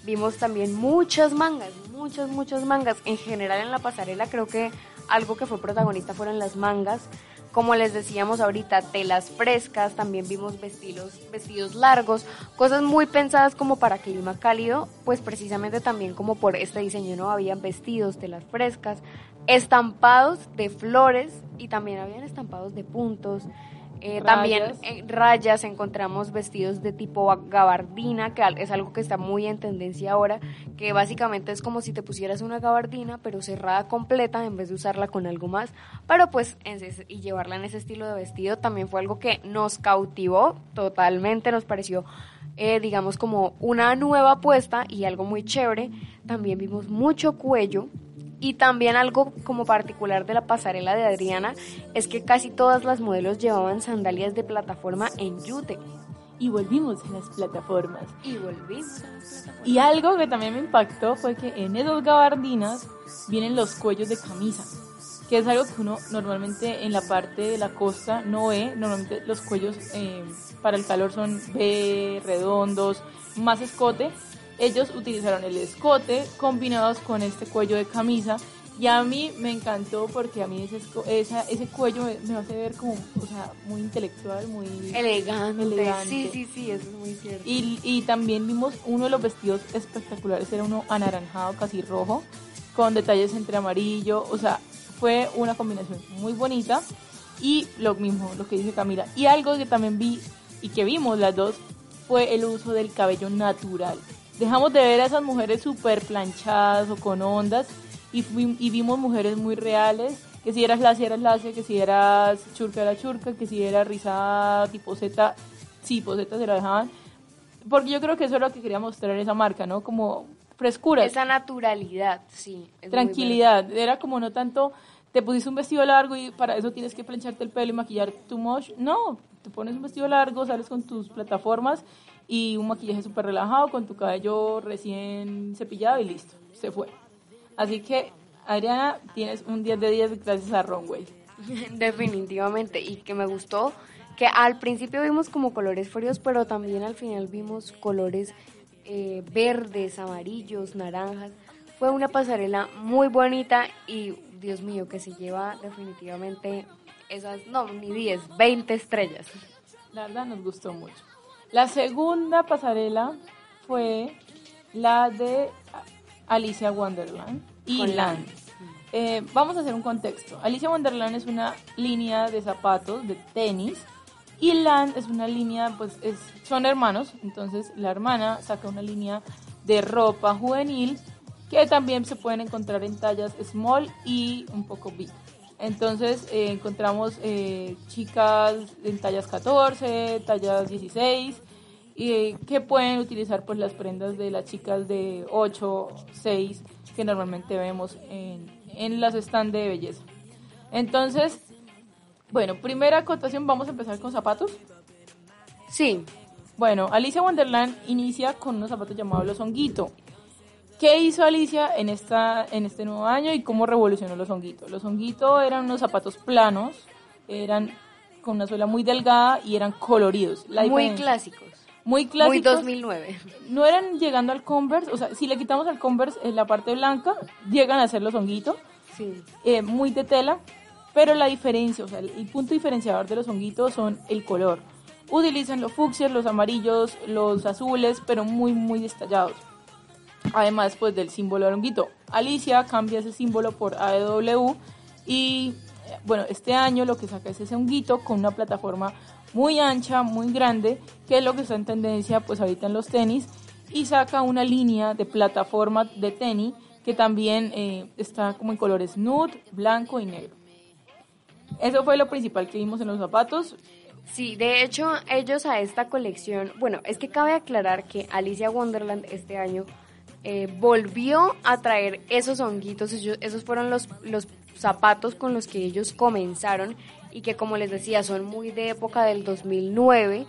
Vimos también muchas mangas, muchas, muchas mangas. En general en la pasarela creo que algo que fue protagonista fueron las mangas. Como les decíamos ahorita, telas frescas, también vimos vestidos, vestidos largos, cosas muy pensadas como para clima cálido, pues precisamente también como por este diseño no habían vestidos, telas frescas, estampados de flores y también habían estampados de puntos. Eh, también en rayas encontramos vestidos de tipo gabardina, que es algo que está muy en tendencia ahora, que básicamente es como si te pusieras una gabardina, pero cerrada completa en vez de usarla con algo más, pero pues en ese- y llevarla en ese estilo de vestido también fue algo que nos cautivó totalmente, nos pareció eh, digamos como una nueva apuesta y algo muy chévere. También vimos mucho cuello, y también algo como particular de la pasarela de Adriana es que casi todas las modelos llevaban sandalias de plataforma en yute. Y volvimos a las plataformas. Y volvimos a las plataformas. Y algo que también me impactó fue que en esos gabardinas vienen los cuellos de camisa, que es algo que uno normalmente en la parte de la costa no ve. Normalmente los cuellos eh, para el calor son B, redondos, más escote. Ellos utilizaron el escote combinados con este cuello de camisa. Y a mí me encantó porque a mí ese, esa- ese cuello me, me hace ver como, o sea, muy intelectual, muy Elegante. elegante. Sí, sí, sí, eso es muy cierto. Y, y también vimos uno de los vestidos espectaculares, era uno anaranjado, casi rojo, con detalles entre amarillo, o sea, fue una combinación muy bonita. Y lo mismo, lo que dice Camila. Y algo que también vi y que vimos las dos fue el uso del cabello natural. Dejamos de ver a esas mujeres súper planchadas o con ondas y, y vimos mujeres muy reales, que si eras lacia eras lacia, que si eras churca era churca, que si era rizada tipo Z, sí, poseta se la dejaban. Porque yo creo que eso es lo que quería mostrar esa marca, ¿no? Como frescura, Esa naturalidad, sí. es tranquilidad. Era como no tanto, te pusiste un vestido largo y para eso tienes que plancharte el pelo y maquillar too much. No, te pones un vestido largo, sales con tus plataformas y un maquillaje súper relajado, con tu cabello recién cepillado y listo, se fue. Así que, Adriana, tienes un 10 de 10 gracias a Runway. Definitivamente, y que me gustó que al principio vimos como colores fríos, pero también al final vimos colores eh, verdes, amarillos, naranjas. Fue una pasarela muy bonita y Dios mío, que se lleva definitivamente esas, no, ni 10, 20 estrellas. La verdad nos gustó mucho. La segunda pasarela fue la de Alicia Wonderland y Land. Eh, vamos a hacer un contexto. Alicia Wonderland es una línea de zapatos, de tenis, y Land es una línea, pues es, son hermanos, entonces la hermana saca una línea de ropa juvenil que también se pueden encontrar en tallas small y un poco big. Entonces eh, encontramos eh, chicas en tallas 14, tallas 16, y, eh, que pueden utilizar pues las prendas de las chicas de 8, 6 que normalmente vemos en, en las stands de belleza. Entonces, bueno, primera acotación, vamos a empezar con zapatos. Sí, Bueno, Alicia Wonderland inicia con unos zapatos llamados los honguito. ¿Qué hizo Alicia en, esta, en este nuevo año y cómo revolucionó los honguitos? Los honguitos eran unos zapatos planos, eran con una suela muy delgada y eran coloridos. La muy clásicos. Muy clásicos. Muy 2009. No eran llegando al Converse, o sea, si le quitamos al Converse en la parte blanca, llegan a ser los honguitos. Sí. Eh, muy de tela, pero la diferencia, o sea, el, punto diferenciador de los honguitos son el color. Utilizan los fucsias, los amarillos, los azules, pero muy, muy destallados. Además, pues del símbolo del honguito. Alicia cambia ese símbolo por AEW y bueno, este año lo que saca es ese honguito con una plataforma muy ancha, muy grande, que es lo que está en tendencia pues ahorita en los tenis, y saca una línea de plataforma de tenis que también eh, está como en colores nude, blanco y negro. Eso fue lo principal que vimos en los zapatos. Sí, de hecho ellos a esta colección, bueno, es que cabe aclarar que Alicia Wonderland este año eh, volvió a traer esos honguitos, esos fueron los, los zapatos con los que ellos comenzaron y que como les decía son muy de época del 2009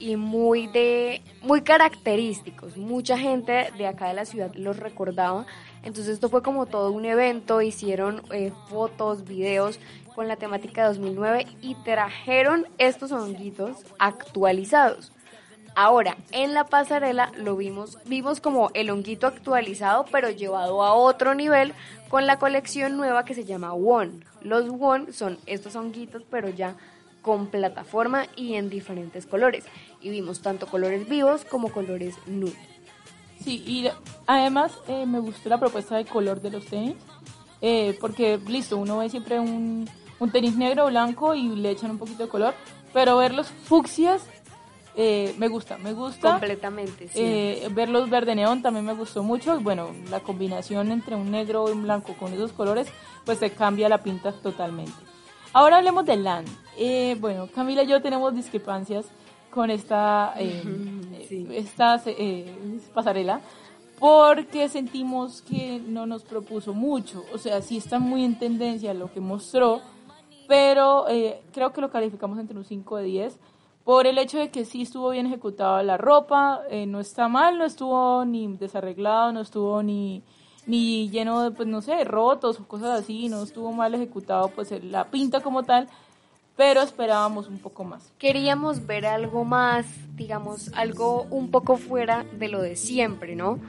y muy de muy característicos. Mucha gente de acá de la ciudad los recordaba. Entonces esto fue como todo un evento, hicieron eh, fotos, videos con la temática de 2009 y trajeron estos honguitos actualizados. Ahora, en la pasarela lo vimos, vimos como el honguito actualizado, pero llevado a otro nivel con la colección nueva que se llama One. Los One son estos honguitos, pero ya con plataforma y en diferentes colores. Y vimos tanto colores vivos como colores nude. Sí, y además eh, me gustó la propuesta de color de los tenis, eh, porque listo, uno ve siempre un, un tenis negro o blanco y le echan un poquito de color, pero ver los fucsias eh, me gusta, me gusta. Completamente, sí. Eh, ver los verde neón también me gustó mucho. Bueno, la combinación entre un negro y un blanco con esos colores, pues se cambia la pinta totalmente. Ahora hablemos de LAN. Eh, bueno, Camila y yo tenemos discrepancias con esta, esta pasarela porque sentimos que no nos propuso mucho. O sea, sí está muy en tendencia lo que mostró, pero creo que lo calificamos entre un 5 de 10 por el hecho de que sí estuvo bien ejecutada la ropa, eh, no está mal, no estuvo ni desarreglado, no estuvo ni, ni lleno de, pues no sé, rotos o cosas así, no estuvo mal ejecutado pues la pinta como tal, pero esperábamos un poco más. Queríamos ver algo más, digamos, algo un poco fuera de lo de siempre, ¿no?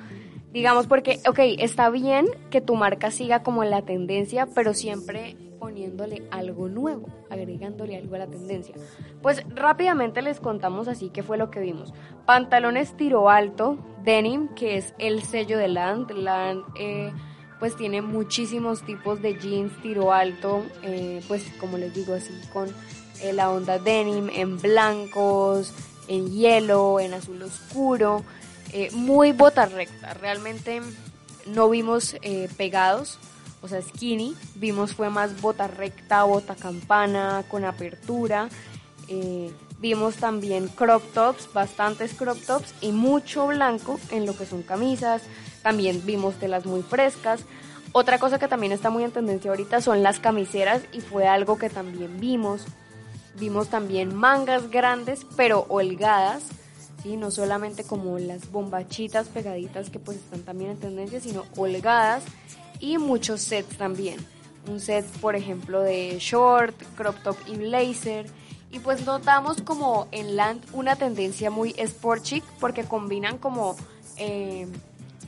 Digamos porque, ok, está bien que tu marca siga como la tendencia, pero siempre poniéndole algo nuevo, agregándole algo a la tendencia. Pues rápidamente les contamos así que fue lo que vimos. Pantalones tiro alto, denim, que es el sello de Land. Land eh, pues tiene muchísimos tipos de jeans tiro alto, eh, pues como les digo así, con eh, la onda denim en blancos, en hielo, en azul oscuro, muy bota recta. Realmente no vimos pegados o sea, skinny. Vimos fue más bota recta, bota campana, con apertura. Eh, vimos también crop tops, bastantes crop tops y mucho blanco en lo que son camisas. También vimos telas muy frescas. Otra cosa que también está muy en tendencia ahorita son las camiseras y fue algo que también vimos. Vimos también mangas grandes pero holgadas, ¿sí? no solamente como las bombachitas pegaditas que pues están también en tendencia, sino holgadas y muchos sets también. Un set, por ejemplo, de short, crop top y blazer. Y pues notamos como en Land una tendencia muy sport chic porque combinan como eh,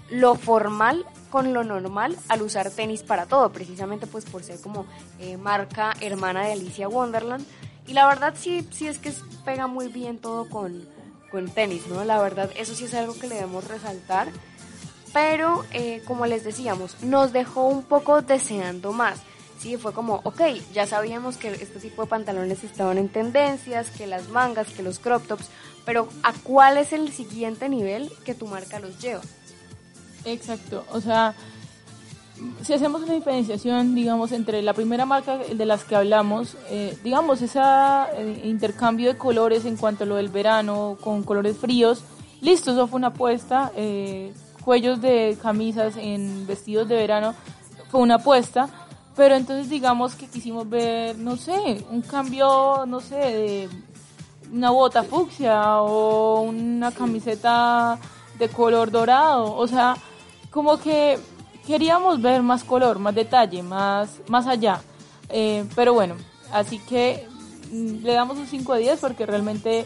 lo formal con lo normal al usar tenis para todo, precisamente pues por ser como eh, marca hermana de Alicia Wonderland. Y la verdad sí, sí es que pega muy bien todo con, con tenis, ¿no? La verdad eso sí es algo que le debemos resaltar pero eh, como les decíamos, nos dejó un poco deseando más. Sí, fue como, ok, ya sabíamos que este tipo de pantalones estaban en tendencias, que las mangas, que los crop tops, pero ¿a cuál es el siguiente nivel que tu marca los lleva? Exacto, o sea, si hacemos una diferenciación, digamos, entre la primera marca de las que hablamos, eh, digamos, ese eh, intercambio de colores en cuanto a lo del verano con colores fríos, listo, eso fue una apuesta. Eh, cuellos de camisas en vestidos de verano fue una apuesta, pero entonces digamos que quisimos ver, no sé, un cambio, no sé, de, una bota fucsia o una camiseta de color dorado. O sea, como que queríamos ver más color, más detalle, más, más allá. Eh, pero bueno, así que mm, le damos un 5 de 10 porque realmente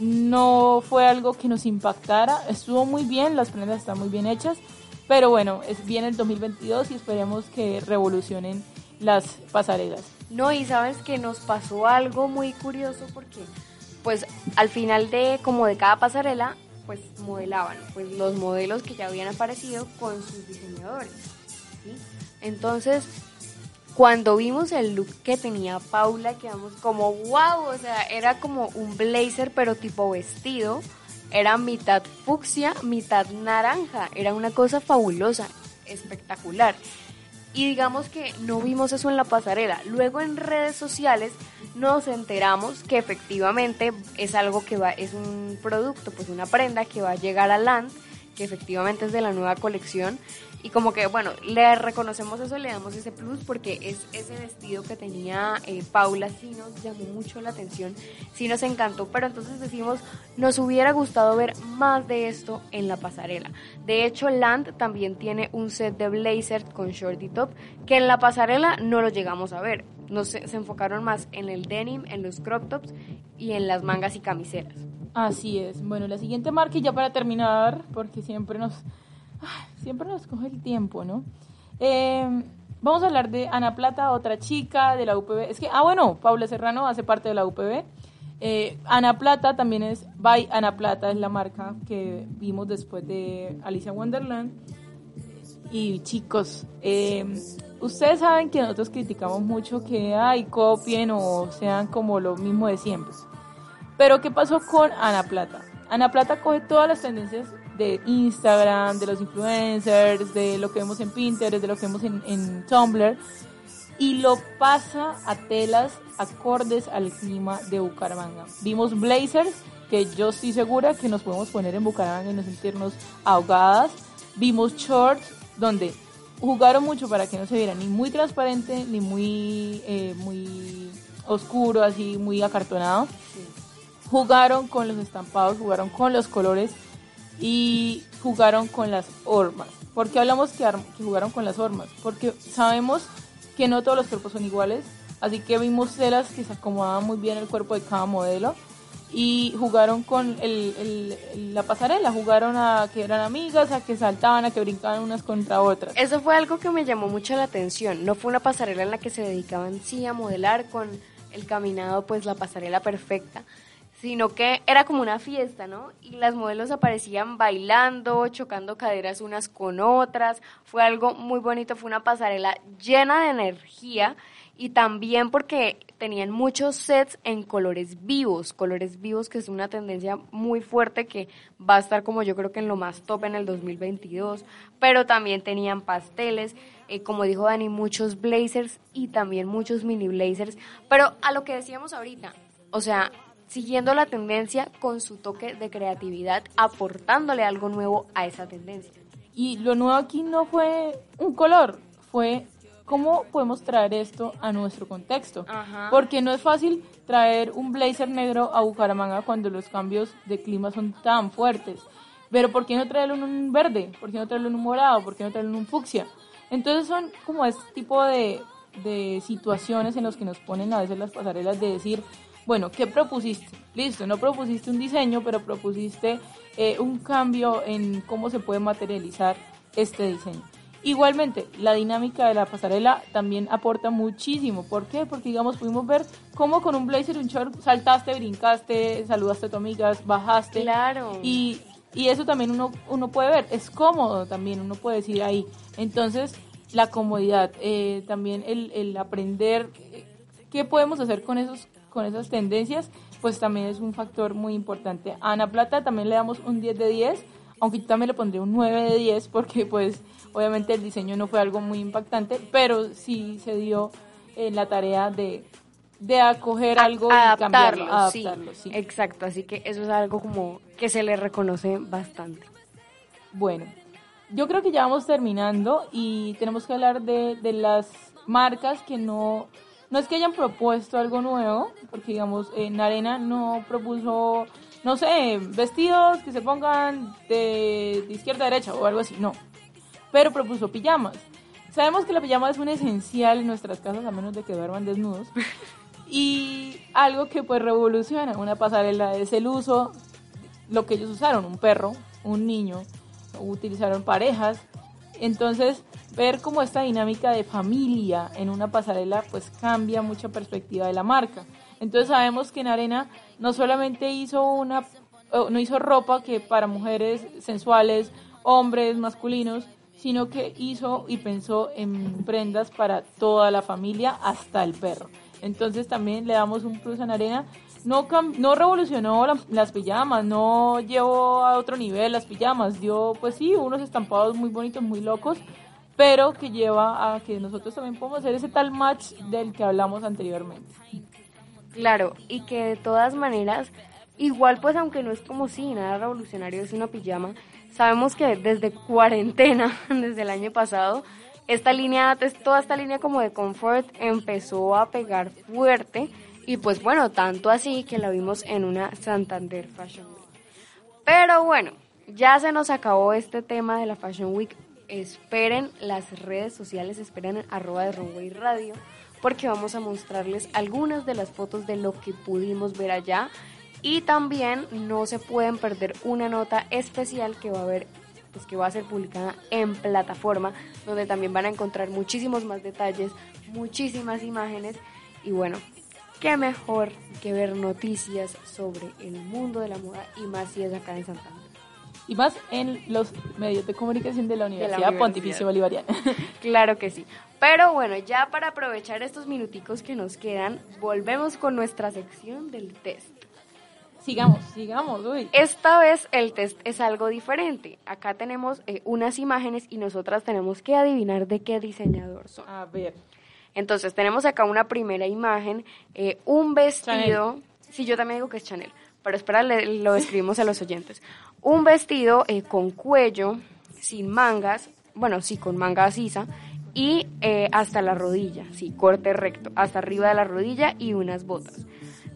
no fue algo que nos impactara. Estuvo muy bien, las prendas están muy bien hechas. Pero bueno, es bien el 2022 y esperemos que revolucionen las pasarelas. No, y sabes que nos pasó algo muy curioso porque pues al final de como de cada pasarela pues modelaban pues los modelos que ya habían aparecido con sus diseñadores. Entonces, cuando vimos el look que tenía Paula, quedamos como wow, o sea, era como un blazer pero tipo vestido, era mitad fucsia, mitad naranja, era una cosa fabulosa, espectacular. Y digamos que no vimos eso en la pasarela. Luego en redes sociales nos enteramos que efectivamente es algo que va, es un producto, pues una prenda que va a llegar a Land, que efectivamente es de la nueva colección y como que, bueno, le reconocemos eso, le damos ese plus porque es ese vestido que tenía eh, Paula, sí nos llamó mucho la atención, sí nos encantó, pero entonces decimos, nos hubiera gustado ver más de esto en la pasarela. De hecho, Land también tiene un set de blazer con shorty top que en la pasarela no lo llegamos a ver. Nos, se enfocaron más en el denim, en los crop tops y en las mangas y camiseras. Así es. Bueno, la siguiente marca y ya para terminar, porque siempre nos siempre nos coge el tiempo, ¿no? Eh, vamos a hablar de Ana Plata, otra chica de la UPB. Es que, ah, bueno, Paula Serrano hace parte de la UPB. Eh, Ana Plata también es By Ana Plata, es la marca que vimos después de Alicia Wonderland. Y chicos, eh, ustedes saben que nosotros criticamos mucho que hay copien o sean como lo mismo de siempre. Pero ¿qué pasó con Ana Plata? Ana Plata coge todas las tendencias de Instagram, de los influencers, de lo que vemos en Pinterest, de lo que vemos en, Tumblr, y lo pasa a telas acordes al clima de Bucaramanga. Vimos blazers que yo estoy segura que nos podemos poner en Bucaramanga y no sentirnos ahogadas. Vimos shorts donde jugaron mucho para que no se viera ni muy transparente ni muy, eh, muy oscuro, así muy acartonado. Jugaron con los estampados, jugaron con los colores y jugaron con las hormas. ¿Por qué hablamos que, jugaron con las hormas? Porque sabemos que no todos los cuerpos son iguales, así que vimos telas que se acomodaban muy bien el cuerpo de cada modelo y jugaron con la pasarela, jugaron a que eran amigas, a que saltaban, a que brincaban unas contra otras. Eso fue algo que me llamó mucho la atención, no fue una pasarela en la que se dedicaban sí a modelar con el caminado, pues la pasarela perfecta, sino que era como una fiesta, ¿no? Y las modelos aparecían bailando, chocando caderas unas con otras, fue algo muy bonito, fue una pasarela llena de energía y también porque tenían muchos sets en colores vivos, colores vivos que es una tendencia muy fuerte que va a estar como yo creo que en lo más top en el 2022, pero también tenían pasteles, eh, como dijo Dani, muchos blazers y también muchos mini blazers, pero a lo que decíamos ahorita, o sea, siguiendo la tendencia con su toque de creatividad, aportándole algo nuevo a esa tendencia. Y lo nuevo aquí no fue un color, fue cómo podemos traer esto a nuestro contexto. Porque no es fácil traer un blazer negro a Bucaramanga cuando los cambios de clima son tan fuertes. Pero ¿por qué no traerlo en un verde? ¿Por qué no traerlo en un morado? ¿Por qué no traerlo en un fucsia? Entonces son como este tipo de, de situaciones en las que nos ponen a veces las pasarelas de decir, bueno, ¿qué propusiste? Listo, no propusiste un diseño, pero propusiste eh, un cambio en cómo se puede materializar este diseño. Igualmente, la dinámica de la pasarela también aporta muchísimo. ¿Por qué? Porque, digamos, pudimos ver cómo con un blazer, un short, saltaste, brincaste, saludaste a tu amiga, bajaste. Claro. Y, y eso también uno, uno puede ver. Es cómodo también, uno puede decir ahí. Entonces, la comodidad, eh, también el, el aprender eh, qué podemos hacer con esos con esas tendencias, pues también es un factor muy importante. A Ana Plata también le damos un 10 de 10, aunque yo también le pondría un 9 de 10 porque pues obviamente el diseño no fue algo muy impactante, pero sí se dio en la tarea de, de acoger algo y cambiarlo, adaptarlo. Sí, Exacto, así que eso es algo como que se le reconoce bastante. Bueno, yo creo que ya vamos terminando y tenemos que hablar de, de las marcas que no no es que hayan propuesto algo nuevo, porque digamos, en Arena no propuso, no sé, vestidos que se pongan de, de izquierda a derecha o algo así, no. Pero propuso pijamas. Sabemos que la pijama es un esencial en nuestras casas, a menos de que duerman desnudos. Y algo que pues revoluciona una pasarela es el uso, lo que ellos usaron, un perro, un niño, utilizaron parejas. Entonces, ver como esta dinámica de familia en una pasarela pues cambia mucha perspectiva de la marca. Entonces sabemos que en Arena no solamente hizo una no hizo ropa que para mujeres sensuales, hombres, masculinos, sino que hizo y pensó en prendas para toda la familia hasta el perro. Entonces también le damos un plus en Arena. No, no revolucionó las pijamas, no llevó a otro nivel las pijamas, dio pues sí unos estampados muy bonitos, muy locos, pero que lleva a que nosotros también podemos hacer ese tal match del que hablamos anteriormente. Claro, y que de todas maneras, igual pues aunque no es como si nada revolucionario es una pijama, sabemos que desde cuarentena, desde el año pasado, esta línea, toda esta línea como de confort empezó a pegar fuerte y pues bueno, tanto así que la vimos en una Santander Fashion Week. Pero bueno, ya se nos acabó este tema de la Fashion Week. Esperen las redes sociales, esperen en arroba de Runway Radio, porque vamos a mostrarles algunas de las fotos de lo que pudimos ver allá. Y también no se pueden perder una nota especial que va a haber pues que va a ser publicada en plataforma, donde también van a encontrar muchísimos más detalles, muchísimas imágenes y bueno, qué mejor que ver noticias sobre el mundo de la moda y más si es acá en Santander. Y más en los medios de comunicación de la Universidad, Pontificia Bolivariana. Claro que sí. Pero bueno, ya para aprovechar estos minuticos que nos quedan, volvemos con nuestra sección del test. Sigamos, sigamos, uy. Esta vez el test es algo diferente. Acá tenemos eh, unas imágenes y nosotras tenemos que adivinar de qué diseñador son. A ver. Entonces tenemos acá una primera imagen, eh, un vestido. Sí, yo también digo que es Chanel, pero espera, lo describimos a los oyentes. Un vestido eh, con cuello, sin mangas, bueno, sí, con manga sisa, y hasta la rodilla, sí, corte recto, hasta arriba de la rodilla y unas botas.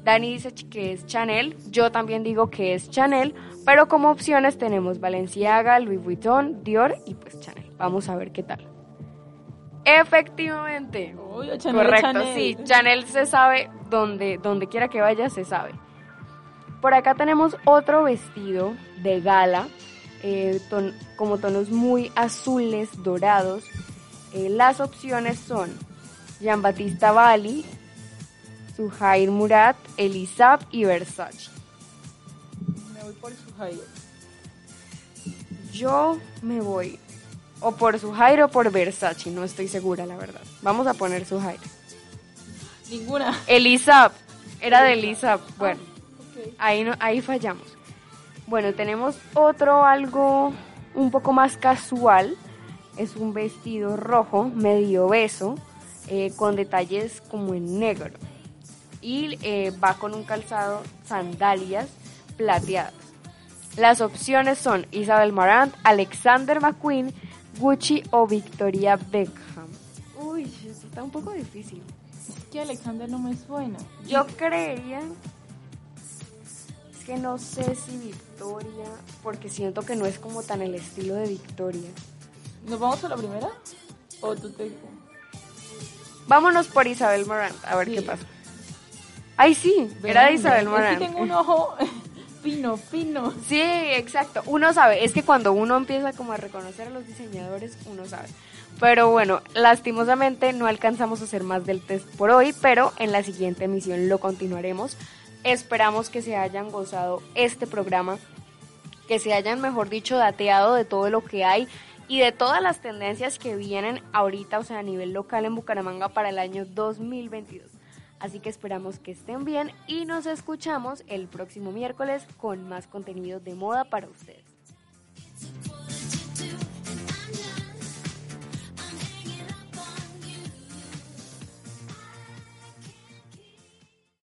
Dani dice que es Chanel, yo también digo que es Chanel, pero como opciones tenemos Balenciaga, Louis Vuitton, Dior y pues Chanel. Vamos a ver qué tal. Efectivamente. Correcto, sí, Chanel se sabe donde, donde quiera que vaya, se sabe. Por acá tenemos otro vestido de gala, eh, como tonos muy azules, dorados. Eh, las opciones son Jean Battista Bali, Suhair Murat, Elisab y Versace. Me voy por Suhair. Yo me voy o por Suhair o por Versace, no estoy segura la verdad. Vamos a poner Suhair. Ninguna. Elisab, era de Elisab. Bueno, ahí, no, ahí fallamos. Bueno, tenemos otro algo un poco más casual. Es un vestido rojo, medio beso, eh, con detalles como en negro y eh, va con un calzado sandalias plateadas. Las opciones son Isabel Marant, Alexander McQueen, Gucci o Victoria Beckham. Uy, esto está un poco difícil. Es que Alexander no me suena. Yo creería es que no sé si Victoria, porque siento que no es como tan el estilo de Victoria. ¿Nos vamos a la primera? ¿O tú te... Vámonos por Isabel Marant, a ver qué pasa. Ay, sí, era de Isabel Morán. Es que tengo un ojo fino, fino. Sí, exacto. Uno sabe, es que cuando uno empieza como a reconocer a los diseñadores, uno sabe. Pero bueno, lastimosamente no alcanzamos a hacer más del test por hoy, pero en la siguiente emisión lo continuaremos. Esperamos que se hayan gozado este programa, que se hayan, mejor dicho, dateado de todo lo que hay y de todas las tendencias que vienen ahorita, o sea, a nivel local en Bucaramanga para el año 2022. Así que esperamos que estén bien y nos escuchamos el próximo miércoles con más contenido de moda para ustedes.